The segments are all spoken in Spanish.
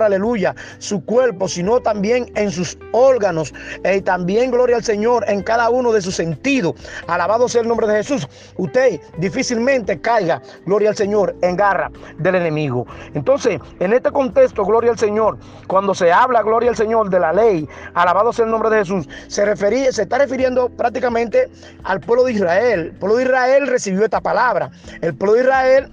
aleluya, su cuerpo, sino también en sus órganos. Y también, gloria al Señor, en cada uno de sus sentidos. Alabado sea el nombre de Jesús. Usted difícilmente caiga, gloria al Señor, en garra del enemigo. Entonces, en este contexto, gloria al Señor, cuando se habla, gloria al Señor, de la ley, alabado sea el nombre de Jesús, se, refería, se está refiriendo prácticamente al pueblo de Israel. El pueblo de Israel recibió esta palabra. El pueblo de Israel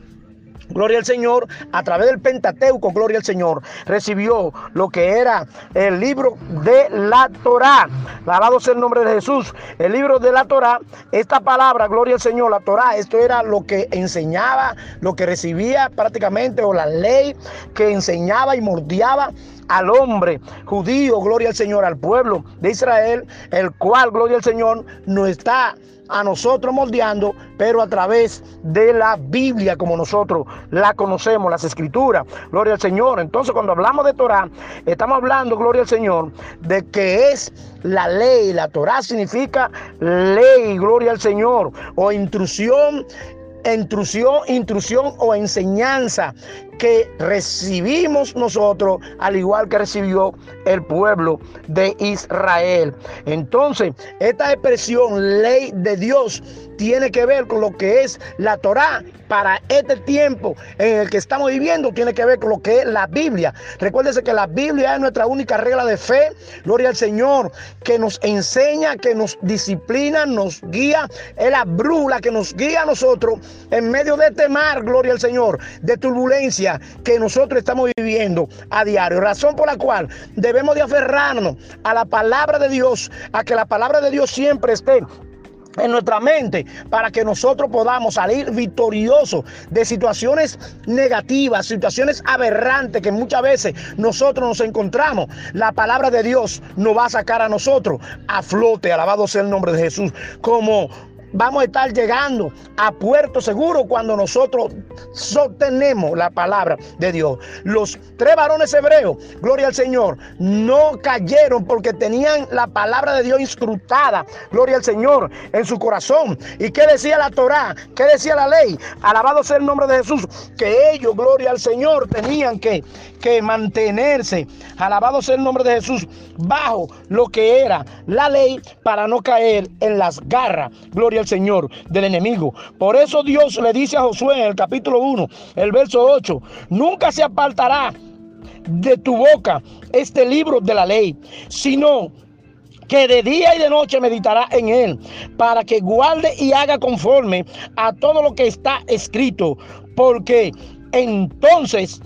Gloria al Señor, a través del Pentateuco, gloria al Señor, recibió lo que era el libro de la Torá. Alabado sea el nombre de Jesús. El libro de la Torá, esta palabra, gloria al Señor, la Torá, esto era lo que enseñaba, lo que recibía prácticamente, o la ley que enseñaba y mordiaba al hombre judío, gloria al Señor, al pueblo de Israel, el cual, gloria al Señor, no está a nosotros moldeando, pero a través de la Biblia como nosotros la conocemos, las escrituras. Gloria al Señor. Entonces cuando hablamos de Torah, estamos hablando, gloria al Señor, de que es la ley. La Torah significa ley, gloria al Señor, o intrusión intrusión, intrusión o enseñanza que recibimos nosotros, al igual que recibió el pueblo de Israel. Entonces, esta expresión ley de Dios tiene que ver con lo que es la Torá para este tiempo en el que estamos viviendo, tiene que ver con lo que es la Biblia. Recuérdese que la Biblia es nuestra única regla de fe, gloria al Señor, que nos enseña, que nos disciplina, nos guía, es la brújula que nos guía a nosotros en medio de este mar, gloria al Señor, de turbulencia que nosotros estamos viviendo a diario. Razón por la cual debemos de aferrarnos a la palabra de Dios, a que la palabra de Dios siempre esté en nuestra mente para que nosotros podamos salir victoriosos de situaciones negativas, situaciones aberrantes que muchas veces nosotros nos encontramos. La palabra de Dios nos va a sacar a nosotros a flote, alabado sea el nombre de Jesús, como vamos a estar llegando a puerto seguro cuando nosotros sostenemos la palabra de Dios. Los tres varones hebreos, gloria al Señor, no cayeron porque tenían la palabra de Dios inscrutada, gloria al Señor, en su corazón. ¿Y qué decía la Torá? ¿Qué decía la ley? Alabado sea el nombre de Jesús, que ellos, gloria al Señor, tenían que, que mantenerse, alabado sea el nombre de Jesús, bajo lo que era la ley para no caer en las garras, gloria el Señor del enemigo. Por eso Dios le dice a Josué en el capítulo 1, el verso 8, nunca se apartará de tu boca este libro de la ley, sino que de día y de noche meditará en él, para que guarde y haga conforme a todo lo que está escrito, porque entonces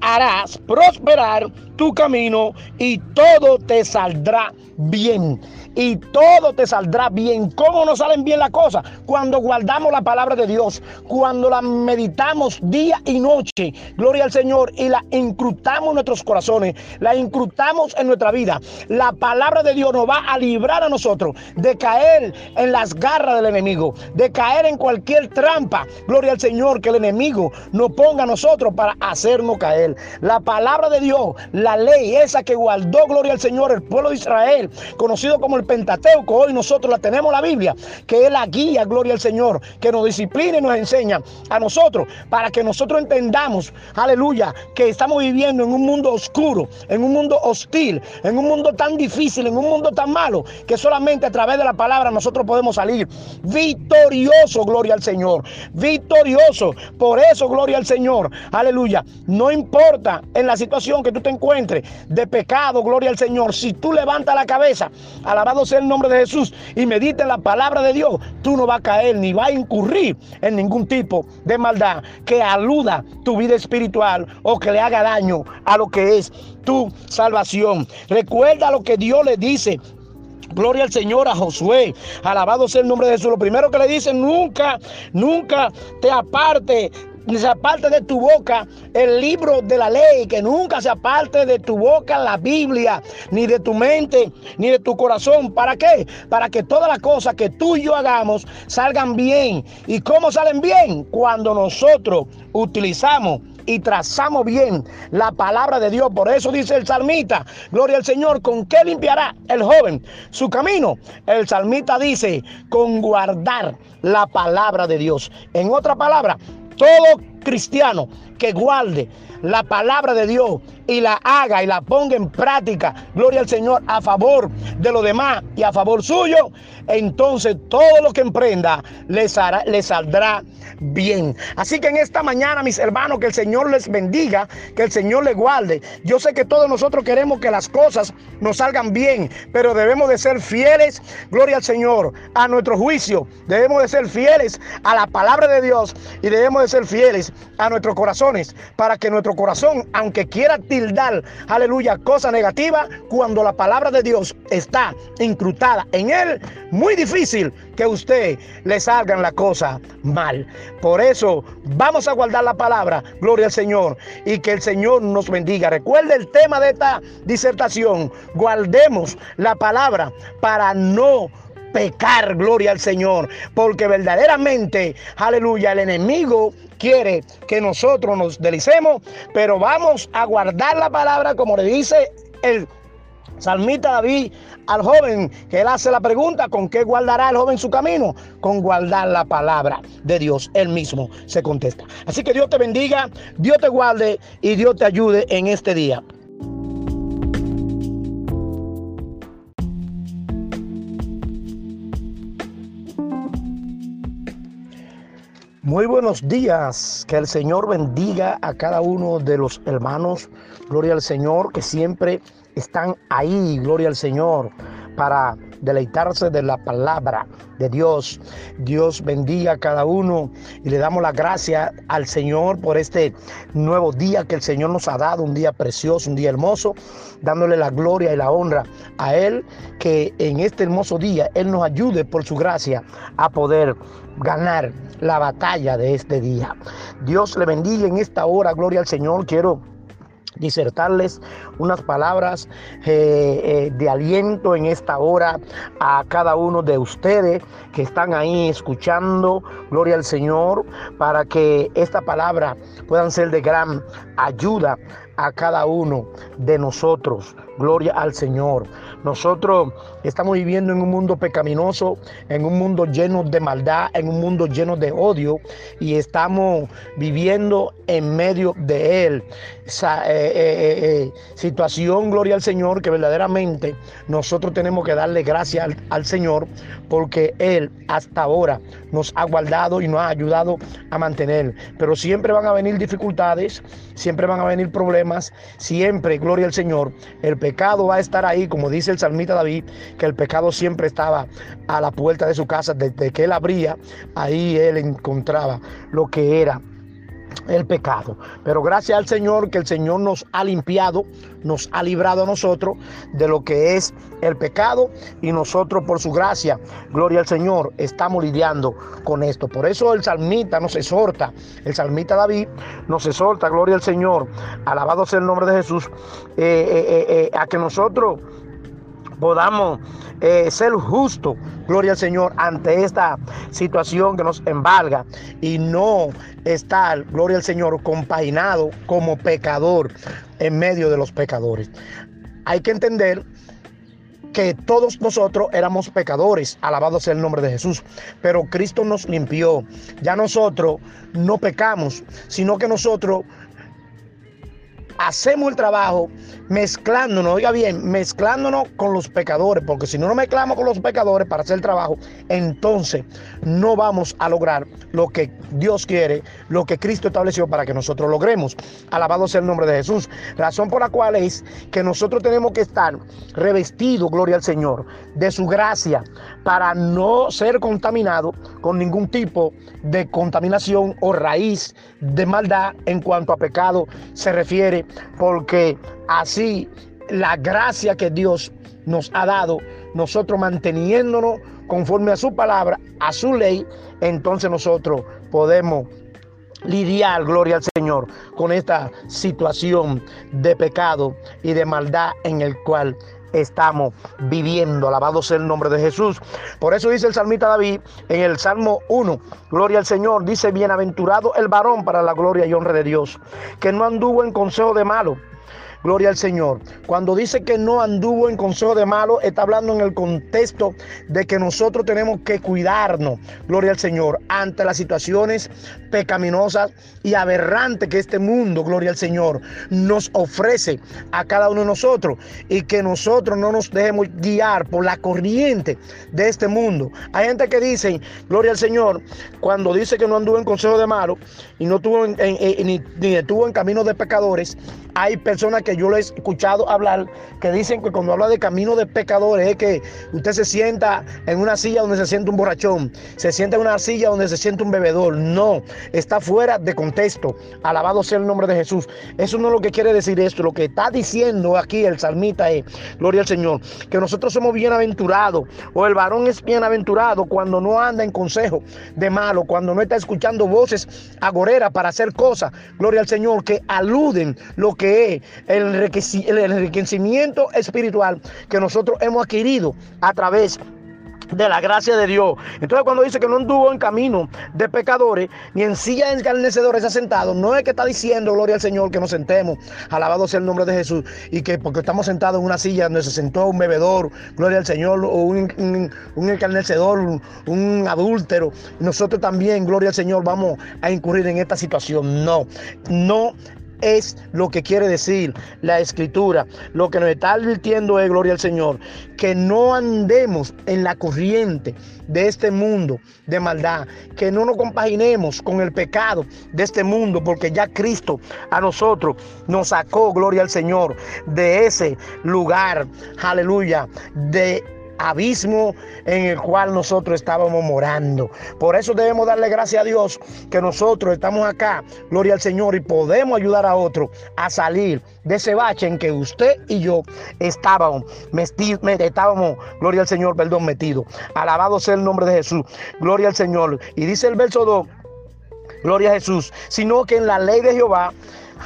harás prosperar tu camino y todo te saldrá bien y todo te saldrá bien. ¿Cómo nos salen bien las cosas? Cuando guardamos la palabra de Dios, cuando la meditamos día y noche, gloria al Señor, y la incrustamos en nuestros corazones, la incrustamos en nuestra vida. La palabra de Dios nos va a librar a nosotros de caer en las garras del enemigo, de caer en cualquier trampa, gloria al Señor, que el enemigo nos ponga a nosotros para hacernos caer. La palabra de Dios, la ley esa que guardó, gloria al Señor, el pueblo de Israel, conocido como el Pentateuco, hoy nosotros la tenemos la Biblia, que es la guía, gloria al Señor, que nos disciplina y nos enseña a nosotros, para que nosotros entendamos, aleluya, que estamos viviendo en un mundo oscuro, en un mundo hostil, en un mundo tan difícil, en un mundo tan malo, que solamente a través de la palabra nosotros podemos salir victorioso, gloria al Señor, victorioso. Por eso, gloria al Señor, aleluya. No importa en la situación que tú te encuentres de pecado, gloria al Señor, si tú levantas la cabeza, alabado sea el nombre de Jesús y medite la palabra de Dios, tú no vas a caer ni vas a incurrir en ningún tipo de maldad que aluda tu vida espiritual o que le haga daño a lo que es tu salvación. Recuerda lo que Dios le dice Gloria al Señor a Josué. Alabado sea el nombre de Jesús. Lo primero que le dice, nunca, nunca te aparte se aparte de tu boca el libro de la ley, que nunca se aparte de tu boca la Biblia, ni de tu mente, ni de tu corazón. ¿Para qué? Para que todas las cosas que tú y yo hagamos salgan bien. ¿Y cómo salen bien? Cuando nosotros utilizamos y trazamos bien la palabra de Dios. Por eso dice el salmita, gloria al Señor, ¿con qué limpiará el joven su camino? El salmita dice, con guardar la palabra de Dios. En otra palabra, todo cristiano que guarde la palabra de Dios y la haga y la ponga en práctica, gloria al Señor, a favor de los demás y a favor suyo, entonces todo lo que emprenda le, saldrá bien. Así que en esta mañana, mis hermanos, que el Señor les bendiga, que el Señor les guarde. Yo sé que todos nosotros queremos que las cosas nos salgan bien, pero debemos de ser fieles, gloria al Señor, a nuestro juicio. Debemos de ser fieles a la palabra de Dios y debemos de ser fieles a nuestros corazones para que nuestro corazón, aunque quiera tildar, aleluya, cosa negativa, cuando la palabra de Dios está incrustada en él, muy difícil que usted le salgan la cosa mal. Por eso vamos a guardar la palabra, gloria al Señor, y que el Señor nos bendiga. Recuerde el tema de esta disertación, guardemos la palabra para no pecar, gloria al Señor, porque verdaderamente, aleluya, el enemigo quiere que nosotros nos delicemos, pero vamos a guardar la palabra como le dice el Salmita David al joven que él hace la pregunta, ¿con qué guardará el joven su camino? Con guardar la palabra de Dios. Él mismo se contesta. Así que Dios te bendiga, Dios te guarde y Dios te ayude en este día. Muy buenos días, que el Señor bendiga a cada uno de los hermanos, gloria al Señor, que siempre están ahí, gloria al Señor, para deleitarse de la palabra de Dios. Dios bendiga a cada uno y le damos la gracia al Señor por este nuevo día que el Señor nos ha dado, un día precioso, un día hermoso, dándole la gloria y la honra a Él, que en este hermoso día Él nos ayude por su gracia a poder ganar la batalla de este día. Dios le bendiga en esta hora, gloria al Señor. Quiero disertarles unas palabras eh, eh, de aliento en esta hora a cada uno de ustedes que están ahí escuchando, gloria al Señor, para que esta palabra puedan ser de gran ayuda a cada uno de nosotros. Gloria al Señor. Nosotros estamos viviendo en un mundo pecaminoso, en un mundo lleno de maldad, en un mundo lleno de odio y estamos viviendo en medio de él. Esa eh, eh, eh, situación, gloria al Señor, que verdaderamente nosotros tenemos que darle gracias al, Señor porque Él hasta ahora nos ha guardado y nos ha ayudado a mantener. Pero siempre van a venir dificultades, siempre van a venir problemas, siempre, gloria al Señor, el pecado va a estar ahí, como dice el salmista David, que el pecado siempre estaba a la puerta de su casa, desde que él abría, ahí él encontraba lo que era el pecado. Pero gracias al Señor que el Señor nos ha limpiado, nos ha librado a nosotros de lo que es el pecado y nosotros por su gracia, gloria al Señor, estamos lidiando con esto. Por eso el salmita nos exhorta, el salmita David nos exhorta, gloria al Señor, alabado sea el nombre de Jesús, eh, eh, eh, a que nosotros podamos eh, ser justos, gloria al Señor, ante esta situación que nos embarga y no estar, gloria al Señor, compaginado como pecador en medio de los pecadores. Hay que entender que todos nosotros éramos pecadores, alabado sea el nombre de Jesús, pero Cristo nos limpió. Ya nosotros no pecamos, sino que nosotros hacemos el trabajo mezclándonos, oiga bien, mezclándonos con los pecadores, porque si no nos mezclamos con los pecadores para hacer el trabajo, entonces no vamos a lograr lo que Dios quiere, lo que Cristo estableció para que nosotros logremos. Alabado sea el nombre de Jesús. Razón por la cual es que nosotros tenemos que estar revestidos, gloria al Señor, de su gracia para no ser contaminados con ningún tipo de contaminación o raíz de maldad en cuanto a pecado se refiere, porque así la gracia que Dios nos ha dado, nosotros manteniéndonos conforme a su palabra, a su ley, entonces nosotros podemos lidiar, gloria al Señor, con esta situación de pecado y de maldad en el cual estamos viviendo. Alabado sea el nombre de Jesús. Por eso dice el salmista David en el Salmo 1, Gloria al Señor, dice, bienaventurado el varón para la gloria y honra de Dios, que no anduvo en consejo de malo, gloria al Señor. Cuando dice que no anduvo en consejo de malo, está hablando en el contexto de que nosotros tenemos que cuidarnos, gloria al Señor, ante las situaciones pecaminosas y aberrantes que este mundo, gloria al Señor, nos ofrece a cada uno de nosotros y que nosotros no nos dejemos guiar por la corriente de este mundo. Hay gente que dice, gloria al Señor, cuando dice que no anduvo en consejo de malo y no tuvo ni, ni estuvo en camino de pecadores, hay personas que yo les he escuchado hablar que dicen que cuando habla de camino de pecadores es que usted se sienta en una silla donde se siente un borrachón, se sienta en una silla donde se siente un bebedor. No, está fuera de contexto. Alabado sea el nombre de Jesús. Eso no es lo que quiere decir esto. Lo que está diciendo aquí el salmita es, gloria al Señor, que nosotros somos bienaventurados o el varón es bienaventurado cuando no anda en consejo de malo, cuando no está escuchando voces agoreras para hacer cosas, gloria al Señor, que aluden lo que es el enriquecimiento espiritual que nosotros hemos adquirido a través de la gracia de Dios. Entonces cuando dice que no anduvo en camino de pecadores, ni en silla de escarnecedores ha sentado, no es que está diciendo, gloria al Señor, que nos sentemos, alabado sea el nombre de Jesús, y que porque estamos sentados en una silla donde se sentó un bebedor, gloria al Señor, o un, un, un escarnecedor, un, un adúltero, nosotros también, gloria al Señor, vamos a incurrir en esta situación. No, no es lo que quiere decir la escritura. Lo que nos está advirtiendo es, gloria al Señor, que no andemos en la corriente de este mundo de maldad, que no nos compaginemos con el pecado de este mundo, porque ya Cristo a nosotros nos sacó, gloria al Señor, de ese lugar, aleluya, de abismo en el cual nosotros estábamos morando. Por eso debemos darle gracias a Dios que nosotros estamos acá, gloria al Señor, y podemos ayudar a otro a salir de ese bache en que usted y yo estábamos, estábamos, gloria al Señor, perdón, metido. Alabado sea el nombre de Jesús, gloria al Señor. Y dice el verso 2, gloria a Jesús, sino que en la ley de Jehová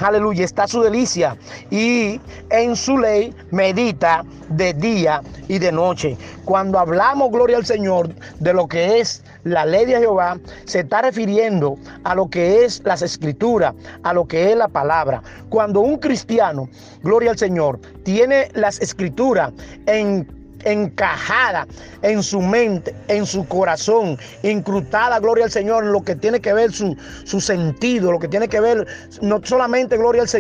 aleluya, está su delicia y en su ley medita de día y de noche. Cuando hablamos, gloria al Señor, de lo que es la ley de Jehová, se está refiriendo a lo que es las escrituras, a lo que es la palabra. Cuando un cristiano, gloria al Señor, tiene las escrituras en encajada en su mente, en su corazón, incrustada, gloria al Señor, lo que tiene que ver su, su sentido, lo que tiene que ver no solamente, gloria al Señor,